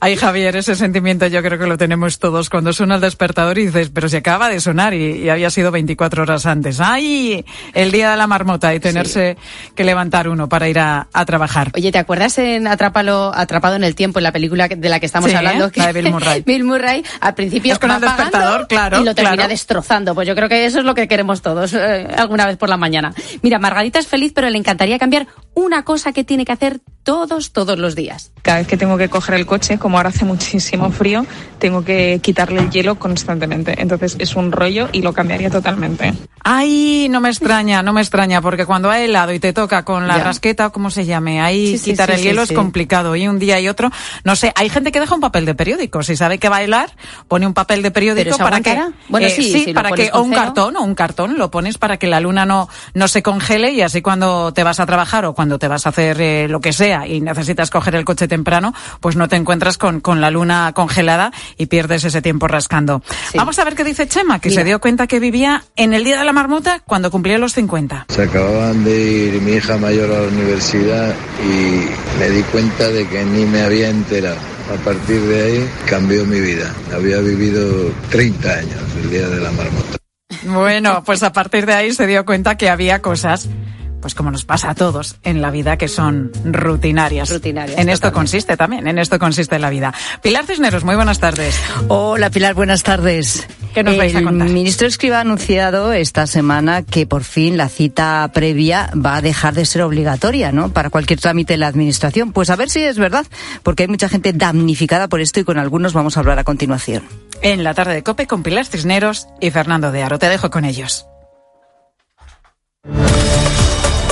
Ay, Javier, ese sentimiento yo creo que lo tenemos todos cuando suena el despertador y dices, pero se acaba de sonar y, y había sido 24 horas antes. ¡Ay! El día de la marmota y tenerse que levantar uno para ir a, a trabajar. Oye, ¿te acuerdas en Atrápalo, Atrapado en el Tiempo, en la película de la que estamos Sí, hablando? la de Bill Murray. Bill Murray, al principio Es con el despertador, claro, Y lo termina claro. destrozando. Pues yo creo que eso es lo que queremos todos eh, alguna vez por la mañana. Mira, Margarita es feliz, pero le encantaría cambiar una cosa que tiene que hacer todos, todos los días. Cada vez que tengo que coger el coche, como ahora hace muchísimo frío, tengo que quitarle el hielo constantemente. Entonces es un rollo y lo cambiaría totalmente. Ay, no me extraña, no me extraña, porque cuando hay helado y te toca con la Ya. rasqueta o como se llame, ahí Sí, quitar sí, el hielo es complicado. Y un día y otro, no sé, hay gente que deja un papel de periódico. Si sabe que va a helar, pone un papel de periódico ¿Pero eso para que? Bueno, eh, sí, si para que, o un cartón, o un cartón, lo pones para que la luna no, no se congele y así cuando te vas a trabajar o cuando te vas a hacer eh, lo que sea, sea y necesitas coger el coche temprano, pues no te encuentras con, con la luna congelada y pierdes ese tiempo rascando. Vamos a ver qué dice Chema, que se dio cuenta que vivía en el día de la marmota cuando cumplía los 50. Se acababan de ir mi hija mayor a la universidad y me di cuenta de que ni me había enterado. A partir de ahí cambió mi vida. Había vivido 30 años el día de la marmota. Bueno, pues a partir de ahí se dio cuenta que había cosas pues como nos pasa a todos en la vida, que son rutinarias. Rutinarias, En esto totalmente. consiste también, en esto consiste la vida. Pilar Cisneros, muy buenas tardes. Hola Pilar, buenas tardes. ¿Qué nos vais a El contar? ministro Escriba ha anunciado esta semana que por fin la cita previa va a dejar de ser obligatoria, ¿no? Para cualquier trámite en la administración. Pues a ver si es verdad, porque hay mucha gente damnificada por esto y con algunos vamos a hablar a continuación. En la tarde de Cope con Pilar Cisneros y Fernando de Aro. Te dejo con ellos.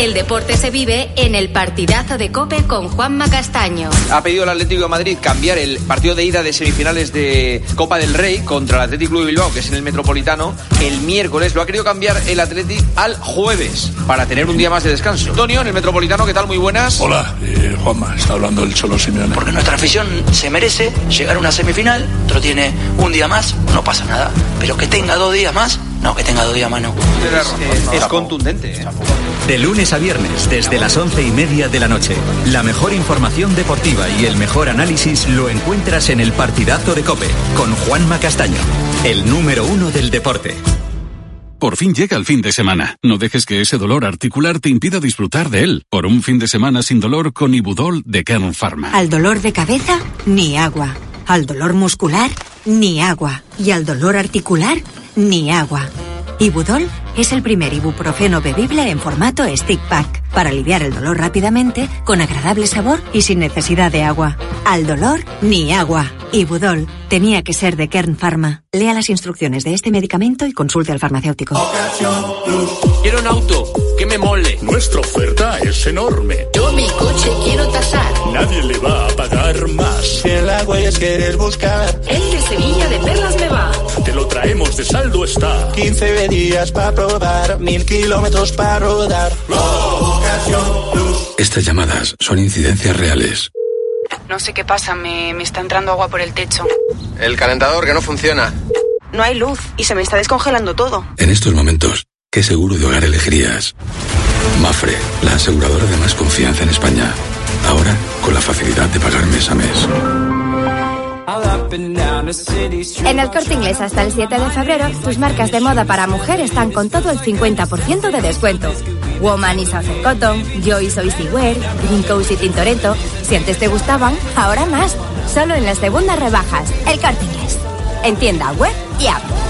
El deporte se vive en el partidazo de Cope con Juanma Castaño. Ha pedido el Atlético de Madrid cambiar el partido de ida de semifinales de Copa del Rey contra el Atlético Club de Bilbao, que es en el Metropolitano, el miércoles. Lo ha querido cambiar el Atlético al jueves para tener un día más de descanso. Antonio, en el Metropolitano, ¿qué tal? Muy buenas. Hola, eh, Juanma, está hablando el Cholo Simeone. Porque nuestra afición se merece llegar a una semifinal, otro tiene un día más, no pasa nada. Pero que tenga dos días más, no, que tenga dos días más no. Es, es contundente. ¿eh? De lunes a viernes, desde las once y media de la noche. La mejor información deportiva y el mejor análisis lo encuentras en el partidazo de Cope con Juanma Castaño, el número uno del deporte. Por fin llega el fin de semana. No dejes que ese dolor articular te impida disfrutar de él. Por un fin de semana sin dolor con Ibudol de Kern Pharma. Al dolor de cabeza, ni agua. Al dolor muscular, ni agua. Y al dolor articular, ni agua. Ibudol es el primer ibuprofeno bebible en formato stick pack para aliviar el dolor rápidamente, con agradable sabor y sin necesidad de agua. Al dolor, ni agua. Ibudol tenía que ser de Kern Pharma. Lea las instrucciones de este medicamento y consulte al farmacéutico. Quiero un auto que me mole. Nuestra oferta es enorme. Yo mi coche quiero tasar. Nadie le va a pagar más. Si en la huellas quieres buscar. El de Sevilla de Perlas me va. Lo traemos de saldo está. 15 días para probar, mil kilómetros para rodar. Estas llamadas son incidencias reales. No sé qué pasa, me, me está entrando agua por el techo. El calentador que no funciona. No hay luz y se me está descongelando todo. En estos momentos, ¿qué seguro de hogar elegirías? Mafre, la aseguradora de más confianza en España. Ahora, con la facilidad de pagar mes a mes. En el corte inglés hasta el 7 de febrero, tus marcas de moda para mujer están con todo el 50% de descuento. Woman y Southern Cotton, Joy Soy Wear, Green Coast y Tintoretto. Si antes te gustaban, ahora más. Solo en las segundas rebajas. El corte inglés. En tienda web y app.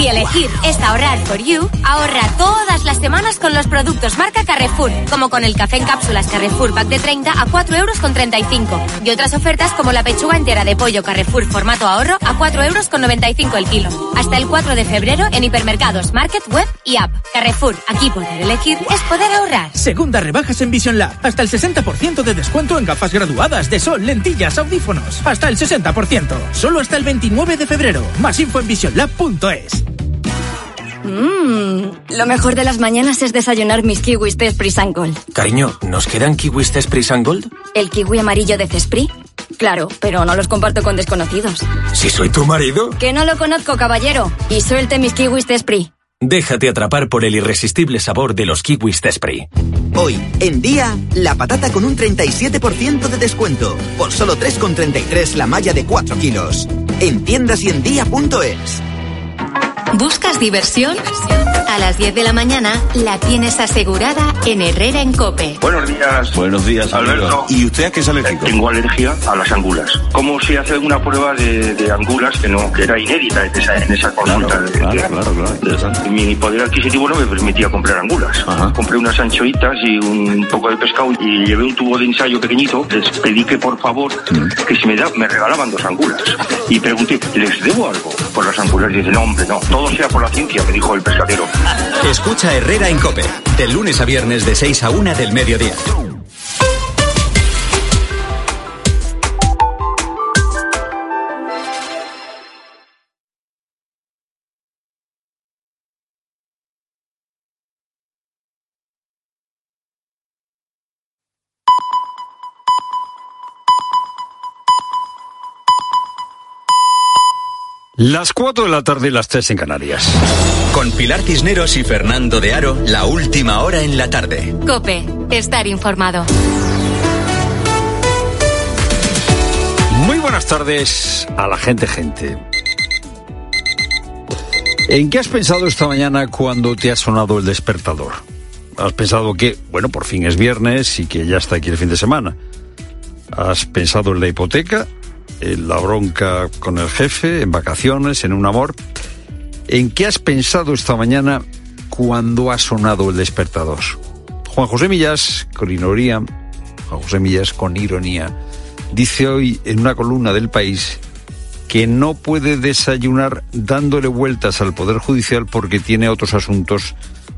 Si elegir es ahorrar for you, ahorra todas las semanas con los productos marca Carrefour, como con el café en cápsulas Carrefour Pack de 30 a 4 euros con 35 y otras ofertas como la pechuga entera de pollo Carrefour formato ahorro a 4 euros con 95 el kilo. Hasta el 4 de febrero en hipermercados, market, web y app. Carrefour, aquí poder elegir es poder ahorrar. Segunda rebajas en Vision Lab. Hasta el 60% de descuento en gafas graduadas de sol, lentillas, audífonos. Hasta el 60%. Solo hasta el 29 de febrero. Más info en visionlab.es. Mmm, lo mejor de las mañanas es desayunar mis kiwis de Gold. Cariño, ¿nos quedan kiwis Cespris and Gold? ¿El kiwi amarillo de Cespri? Claro, pero no los comparto con desconocidos. Si soy tu marido. Que no lo conozco, caballero. Y suelte mis kiwis de. Déjate atrapar por el irresistible sabor de los kiwis Tespri. Hoy, en día, la patata con un 37% de descuento. Por solo 3,33 la malla de 4 kilos. En tiendas y en día.es. ¿Buscas diversión? A las 10 de la mañana la tienes asegurada en Herrera en Cope. Buenos días. Buenos días, Alberto. ¿Y usted a qué es alérgico? Tengo alergia a las angulas. ¿Cómo se hace una prueba de, de angulas que no que era inédita en esa, en esa consulta? de- Claro, claro, claro. Interesante. Mi poder adquisitivo no me permitía comprar angulas. Compré unas anchoitas y un poco de pescado y llevé un tubo de ensayo pequeñito. Les pedí que por favor que si me, da, me regalaban dos angulas. Y pregunté, ¿les debo algo por las? Y dice, no, hombre, no. Todo sea por la ciencia, me dijo el pescadero. Escucha Herrera en Cope, de lunes a viernes de 6 a 1 del mediodía. Las 4 de la tarde y las 3 en Canarias. Con Pilar Cisneros y Fernando de Aro, la última hora en la tarde. Cope, estar informado. Muy buenas tardes a la gente, gente. ¿En qué has pensado esta mañana cuando te ha sonado el despertador? ¿Has pensado que, bueno, por fin es viernes y que ya está aquí el fin de semana? ¿Has pensado en la hipoteca? ¿En la bronca con el jefe? ¿En vacaciones? ¿En un amor? ¿En qué has pensado esta mañana cuando ha sonado el despertador? Juan José Millas, con ironía, Juan José Millas, con ironía, dice hoy en una columna del país que no puede desayunar dándole vueltas al Poder Judicial porque tiene otros asuntos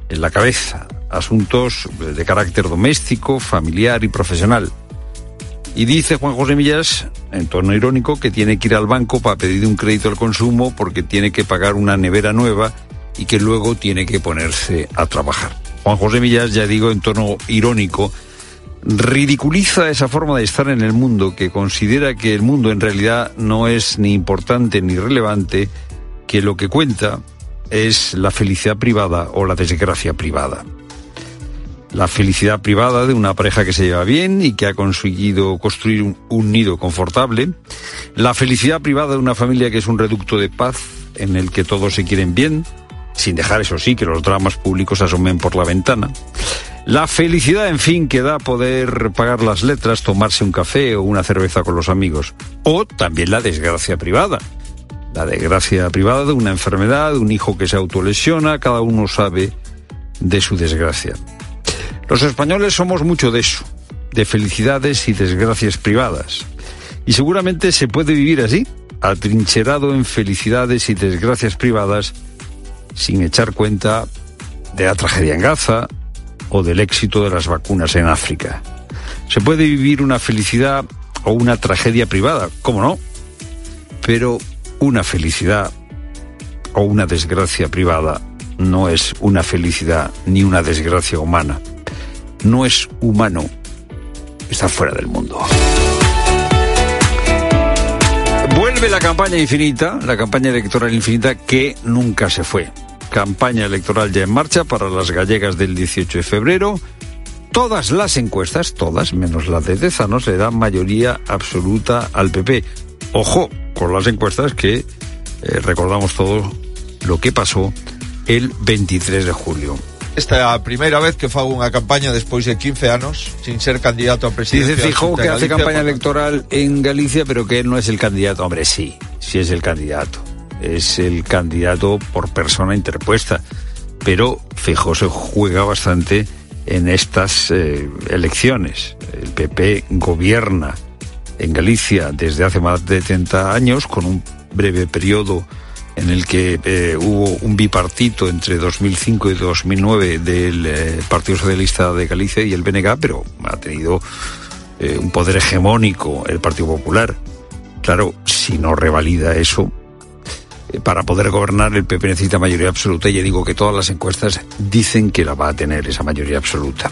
en la cabeza, asuntos de carácter doméstico, familiar y profesional. Y dice Juan José Millas, en tono irónico, que tiene que ir al banco para pedir un crédito al consumo porque tiene que pagar una nevera nueva y que luego tiene que ponerse a trabajar. Juan José Millas, ya digo en tono irónico, ridiculiza esa forma de estar en el mundo, que considera que el mundo en realidad no es ni importante ni relevante, que lo que cuenta es la felicidad privada o la desgracia privada. La felicidad privada de una pareja que se lleva bien y que ha conseguido construir un, nido confortable. La felicidad privada de una familia que es un reducto de paz en el que todos se quieren bien, sin dejar eso sí que los dramas públicos asomen por la ventana. La felicidad, en fin, que da poder pagar las letras, tomarse un café o una cerveza con los amigos. O también la desgracia privada. La desgracia privada de una enfermedad, un hijo que se autolesiona, cada uno sabe de su desgracia. Los españoles somos mucho de eso, de felicidades y desgracias privadas. Y seguramente se puede vivir así, atrincherado en felicidades y desgracias privadas, sin echar cuenta de la tragedia en Gaza o del éxito de las vacunas en África. Se puede vivir una felicidad o una tragedia privada, ¿cómo no? Pero una felicidad o una desgracia privada no es una felicidad ni una desgracia humana. No es humano. Está fuera del mundo. Vuelve la campaña infinita, la campaña electoral infinita que nunca se fue. Campaña electoral ya en marcha para las gallegas del 18 de febrero. Todas las encuestas, todas, menos la de Tezanos, le dan mayoría absoluta al PP. Ojo con las encuestas que eh, recordamos todo lo que pasó el 23 de julio. Esta é a primeira vez que fago unha campaña despois de 15 anos sin ser candidato a presidencia. Dice Fijó que hace campaña electoral en Galicia, pero que él no es el candidato. Hombre, sí, sí es el candidato. Es el candidato por persona interpuesta. Pero Fijó se juega bastante en estas eh, elecciones. El PP gobierna en Galicia desde hace más de 30 años, con un breve periodo en el que eh, hubo un bipartito entre 2005 y 2009 del eh, Partido Socialista de Galicia y el BNG, pero ha tenido eh, un poder hegemónico el Partido Popular. Claro, si no revalida eso, para poder gobernar el PP necesita mayoría absoluta y ya digo que todas las encuestas dicen que la va a tener esa mayoría absoluta.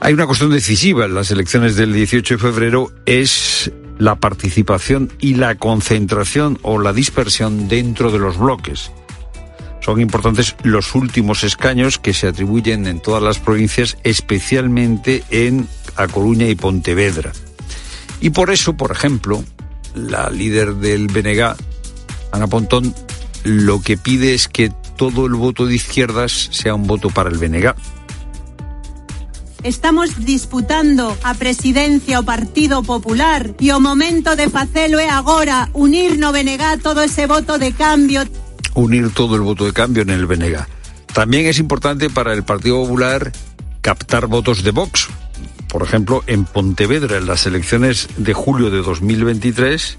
Hay una cuestión decisiva en las elecciones del 18 de febrero, es la participación y la concentración o la dispersión dentro de los bloques. Son importantes los últimos escaños que se atribuyen en todas las provincias, especialmente en A Coruña y Pontevedra. Y por eso, por ejemplo, la líder del BNG, Ana Pontón, lo que pide es que todo el voto de izquierdas sea un voto para el BNG. Estamos disputando a presidencia o Partido Popular e o momento de facelo é agora unir no BNG todo ese voto de cambio. Unir todo el voto de cambio en el BNG. También es importante para el Partido Popular captar votos de Vox. Por ejemplo, en Pontevedra, en las elecciones de julio de 2023,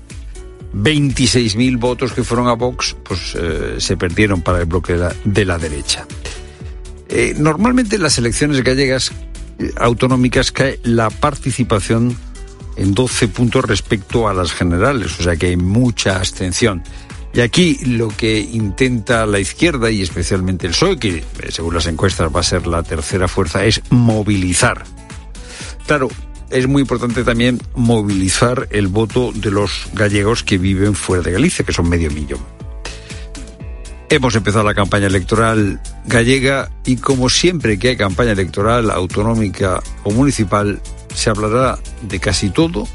26.000 votos que fueron a Vox pues, eh, se perdieron para el bloque de la, de la derecha. Eh, normalmente en las elecciones gallegas autonómicas cae la participación en 12 puntos respecto a las generales, o sea que hay mucha abstención. Y aquí lo que intenta la izquierda y especialmente el PSOE, que eh, según las encuestas va a ser la tercera fuerza, es movilizar. Claro, es muy importante también movilizar el voto de los gallegos que viven fuera de Galicia, que son medio millón. Hemos empezado la campaña electoral gallega y como siempre que hay campaña electoral autonómica o municipal, se hablará de casi todo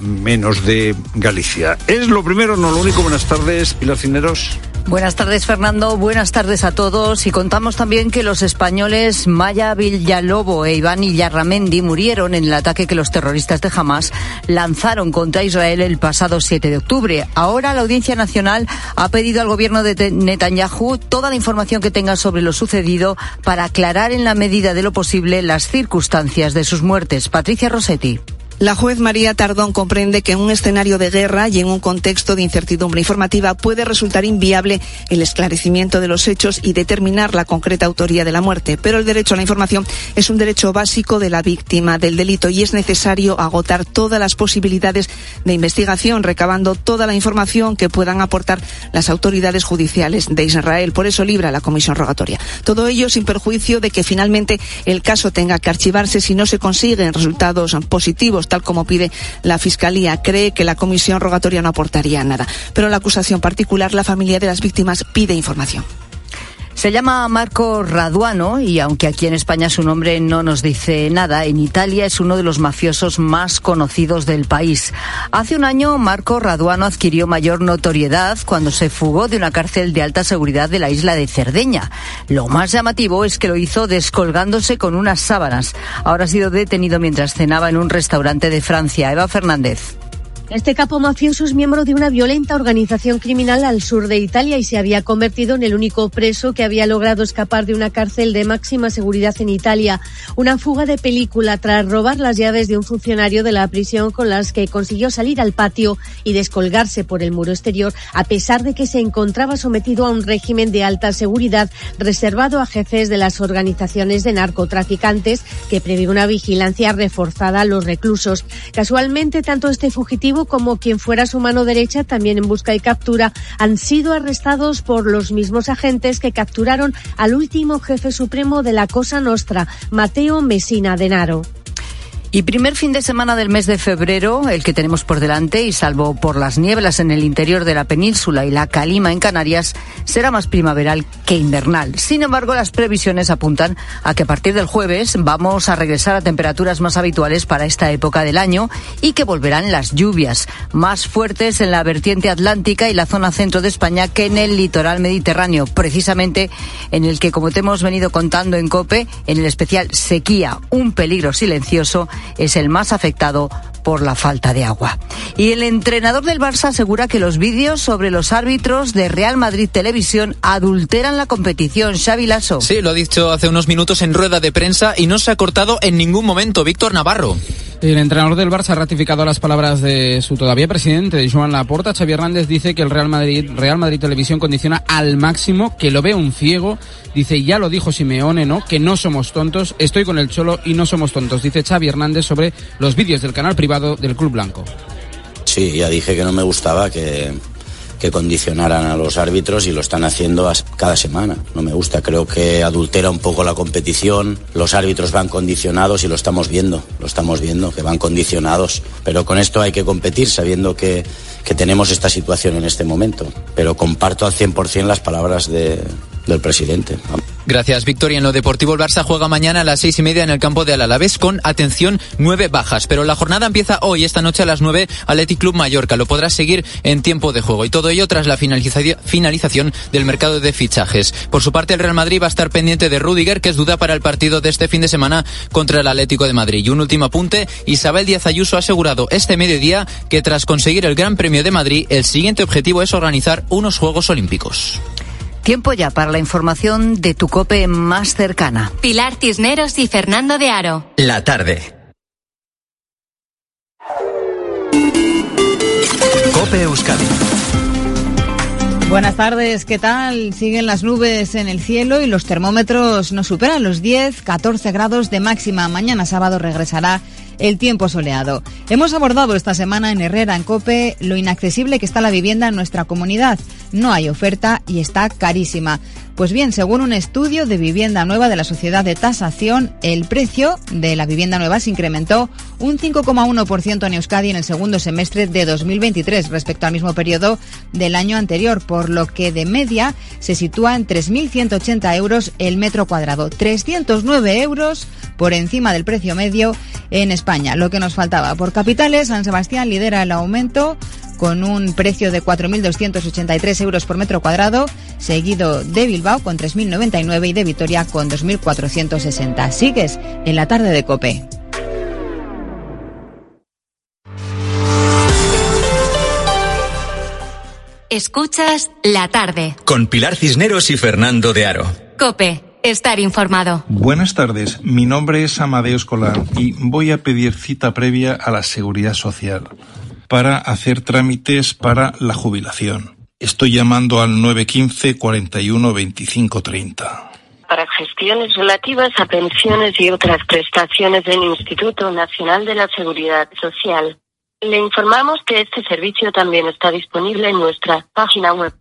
menos de Galicia. Es lo primero, no lo único. Buenas tardes, Pilar Cineros. Buenas tardes, Fernando. Buenas tardes a todos. Y contamos también que los españoles Maya Villalobo e Iván Illarramendi murieron en el ataque que los terroristas de Hamas lanzaron contra Israel el pasado 7 de octubre. Ahora la Audiencia Nacional ha pedido al gobierno de Netanyahu toda la información que tenga sobre lo sucedido para aclarar en la medida de lo posible las circunstancias de sus muertes. Patricia Rossetti. La juez María Tardón comprende que en un escenario de guerra y en un contexto de incertidumbre informativa puede resultar inviable el esclarecimiento de los hechos y determinar la concreta autoría de la muerte. Pero el derecho a la información es un derecho básico de la víctima del delito y es necesario agotar todas las posibilidades de investigación, recabando toda la información que puedan aportar las autoridades judiciales de Israel. Por eso libra la comisión rogatoria. Todo ello sin perjuicio de que finalmente el caso tenga que archivarse si no se consiguen resultados positivos tal como pide la Fiscalía. Cree que la comisión rogatoria no aportaría nada. Pero la acusación particular, la familia de las víctimas, pide información. Se llama Marco Raduano y aunque aquí en España su nombre no nos dice nada, en Italia es uno de los mafiosos más conocidos del país. Hace un año Marco Raduano adquirió mayor notoriedad cuando se fugó de una cárcel de alta seguridad de la isla de Cerdeña. Lo más llamativo es que lo hizo descolgándose con unas sábanas. Ahora ha sido detenido mientras cenaba en un restaurante de Francia. Eva Fernández. Este capo mafioso es miembro de una violenta organización criminal al sur de Italia y se había convertido en el único preso que había logrado escapar de una cárcel de máxima seguridad en Italia. Una fuga de película tras robar las llaves de un funcionario de la prisión con las que consiguió salir al patio y descolgarse por el muro exterior, a pesar de que se encontraba sometido a un régimen de alta seguridad reservado a jefes de las organizaciones de narcotraficantes que prevé una vigilancia reforzada a los reclusos. Casualmente, tanto este fugitivo como quien fuera su mano derecha, también en busca y captura, han sido arrestados por los mismos agentes que capturaron al último jefe supremo de la Cosa Nostra, Mateo Messina Denaro. Y primer fin de semana del mes de febrero, el que tenemos por delante, y salvo por las nieblas en el interior de la península y la calima en Canarias, será más primaveral que invernal. Sin embargo, las previsiones apuntan a que a partir del jueves vamos a regresar a temperaturas más habituales para esta época del año y que volverán las lluvias, más fuertes en la vertiente atlántica y la zona centro de España que en el litoral mediterráneo, precisamente en el que, como te hemos venido contando en COPE, en el especial sequía, un peligro silencioso, es el más afectado por la falta de agua. Y el entrenador del Barça asegura que los vídeos sobre los árbitros de Real Madrid Televisión adulteran la competición. Xavi Lasso. Sí, lo ha dicho hace unos minutos en rueda de prensa y no se ha cortado en ningún momento. Víctor Navarro. El entrenador del Barça ha ratificado las palabras de su todavía presidente, de Joan Laporta. Xavi Hernández dice que el Real Madrid, Real Madrid Televisión condiciona al máximo, que lo ve un ciego. Dice, ya lo dijo Simeone, ¿no? Que no somos tontos. Estoy con el Cholo y no somos tontos. Dice Xavi Hernández sobre los vídeos del canal privado del Club Blanco. Sí, ya dije que no me gustaba que, que condicionaran a los árbitros y lo están haciendo cada semana. No me gusta, creo que adultera un poco la competición, los árbitros van condicionados y lo estamos viendo, lo estamos viendo, que van condicionados. Pero con esto hay que competir sabiendo que, que tenemos esta situación en este momento. Pero comparto al 100% las palabras de, del presidente. Gracias, Victoria. En lo deportivo, el Barça juega mañana a las seis y media en el campo de Alavés con, atención, nueve bajas. Pero la jornada empieza hoy, esta noche a las nueve, Athletic Club Mallorca. Lo podrás seguir en tiempo de juego. Y todo ello tras la finalización del mercado de fichajes. Por su parte, el Real Madrid va a estar pendiente de Rudiger, que es duda para el partido de este fin de semana contra el Atlético de Madrid. Y un último apunte, Isabel Díaz Ayuso ha asegurado este mediodía que tras conseguir el Gran Premio de Madrid, el siguiente objetivo es organizar unos Juegos Olímpicos. Tiempo ya para la información de tu cope más cercana. Pilar Cisneros y Fernando de Aro. La tarde. Cope Euskadi. Buenas tardes, ¿qué tal? Siguen las nubes en el cielo y los termómetros no superan los 10, 14 grados de máxima. Mañana sábado regresará el tiempo soleado. Hemos abordado esta semana en Herrera, en Cope, lo inaccesible que está la vivienda en nuestra comunidad. No hay oferta y está carísima. Pues bien, según un estudio de vivienda nueva de la Sociedad de Tasación, el precio de la vivienda nueva se incrementó un 5,1% en Euskadi en el segundo semestre de 2023 respecto al mismo periodo del año anterior, por lo que de media se sitúa en 3.180 euros el metro cuadrado, 309 euros por encima del precio medio en España. Lo que nos faltaba por capitales, San Sebastián lidera el aumento con un precio de 4.283 euros por metro cuadrado, seguido de Bilbao con 3.099 y de Vitoria con 2.460. Sigues en la tarde de Cope. Escuchas la tarde. Con Pilar Cisneros y Fernando de Aro. Cope, estar informado. Buenas tardes, mi nombre es Amadeo Escolar y voy a pedir cita previa a la Seguridad Social para hacer trámites para la jubilación. Estoy llamando al 915 41 25 30 para gestiones relativas a pensiones y otras prestaciones del Instituto Nacional de la Seguridad Social. Le informamos que este servicio también está disponible en nuestra página web.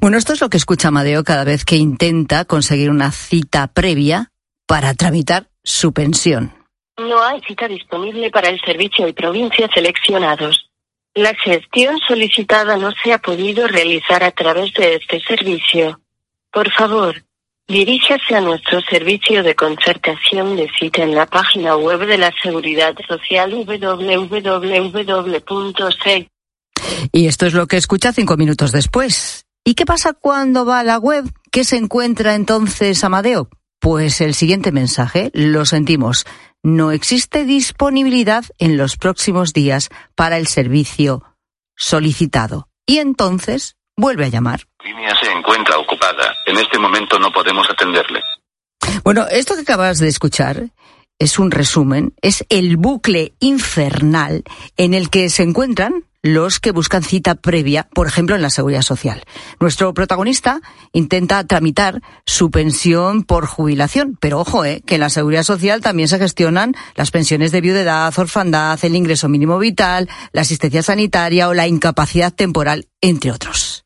Bueno, esto es lo que escucha Amadeo cada vez que intenta conseguir una cita previa para tramitar su pensión. No hay cita disponible para el servicio de provincias seleccionados. La gestión solicitada no se ha podido realizar a través de este servicio. Por favor, diríjase a nuestro servicio de concertación de cita en la página web de la Seguridad Social www.sec. Y esto es lo que escucha cinco minutos después. ¿Y qué pasa cuando va a la web? ¿Qué se encuentra entonces Amadeo? Pues el siguiente mensaje, lo sentimos, no existe disponibilidad en los próximos días para el servicio solicitado. Y entonces vuelve a llamar. La línea se encuentra ocupada. En este momento no podemos atenderle. Bueno, esto que acabas de escuchar es un resumen, es el bucle infernal en el que se encuentran los que buscan cita previa, por ejemplo, en la seguridad social. Nuestro protagonista intenta tramitar su pensión por jubilación, pero ojo, eh, que en la seguridad social también se gestionan las pensiones de viudedad, orfandad, el ingreso mínimo vital, la asistencia sanitaria o la incapacidad temporal, entre otros.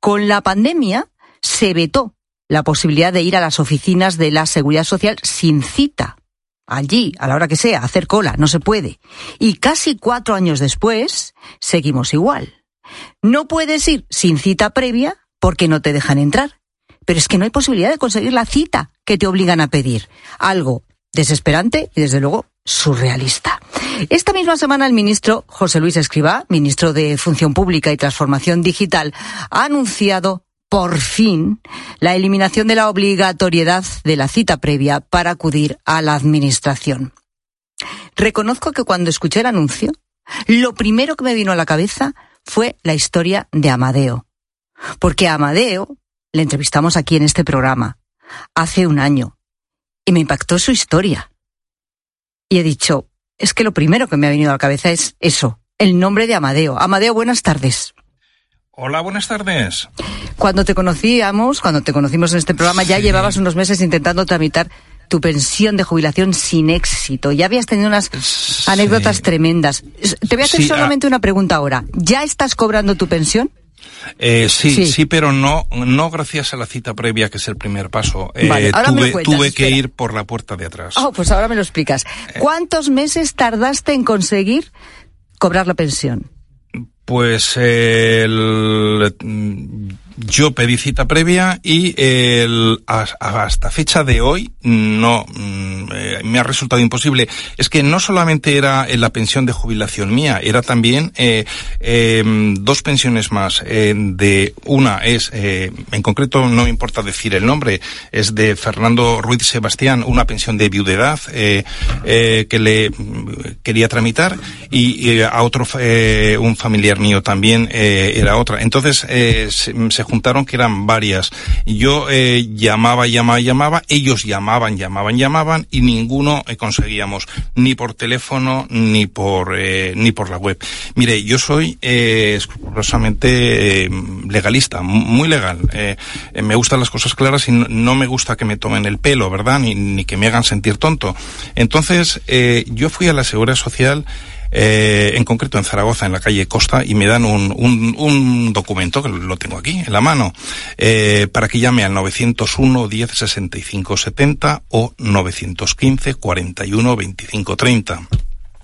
Con la pandemia se vetó la posibilidad de ir a las oficinas de la seguridad social sin cita allí, a la hora que sea, hacer cola, no se puede. Y casi cuatro años después, seguimos igual. No puedes ir sin cita previa porque no te dejan entrar. Pero es que no hay posibilidad de conseguir la cita que te obligan a pedir. Algo desesperante y, desde luego, surrealista. Esta misma semana el ministro José Luis Escribá, ministro de Función Pública y Transformación Digital, ha anunciado por fin la eliminación de la obligatoriedad de la cita previa para acudir a la Administración. Reconozco que cuando escuché el anuncio, lo primero que me vino a la cabeza fue la historia de Amadeo. Porque Amadeo le entrevistamos aquí en este programa hace un año y me impactó su historia. Y he dicho, es que lo primero que me ha venido a la cabeza es eso, el nombre de Amadeo. Amadeo, buenas tardes. Hola, buenas tardes. Cuando te conocíamos, cuando te conocimos en este programa, ya llevabas unos meses intentando tramitar tu pensión de jubilación sin éxito. Ya habías tenido unas anécdotas tremendas. Te voy a hacer solamente una pregunta ahora. ¿Ya estás cobrando tu pensión? Eh, sí, sí, pero no, no gracias a la cita previa, que es el primer paso. Eh, tuve, tuve que ir por la puerta de atrás. Oh, pues ahora me lo explicas. Eh. ¿Cuántos meses tardaste en conseguir cobrar la pensión? Pues el, yo pedí cita previa y el, hasta fecha de hoy no mm, eh, me ha resultado imposible. Es que no solamente era la pensión de jubilación mía, era también eh, em, dos pensiones más. Eh, de una es, en concreto no me importa decir el nombre, es de Fernando Ruiz Sebastián, una pensión de viudedad que le mm, quería tramitar y, a otro un familiar mío también era otra. Entonces se juntaron que eran varias. Yo eh, llamaba, llamaba, llamaba, ellos llamaban, llamaban, llamaban y ninguno eh, conseguíamos, ni por teléfono ni por eh, ni por la web. Mire, yo soy eh, escrupulosamente eh, legalista, muy legal. Me gustan las cosas claras y no, no, me gusta que me tomen el pelo, ¿verdad? Ni, ni que me hagan sentir tonto. Entonces, yo fui a la Seguridad Social eh, en concreto en Zaragoza, en la calle Costa, y me dan un, un, un documento, que lo tengo aquí en la mano, eh, para que llame al 901 10 65 70 o 915 41 25 30.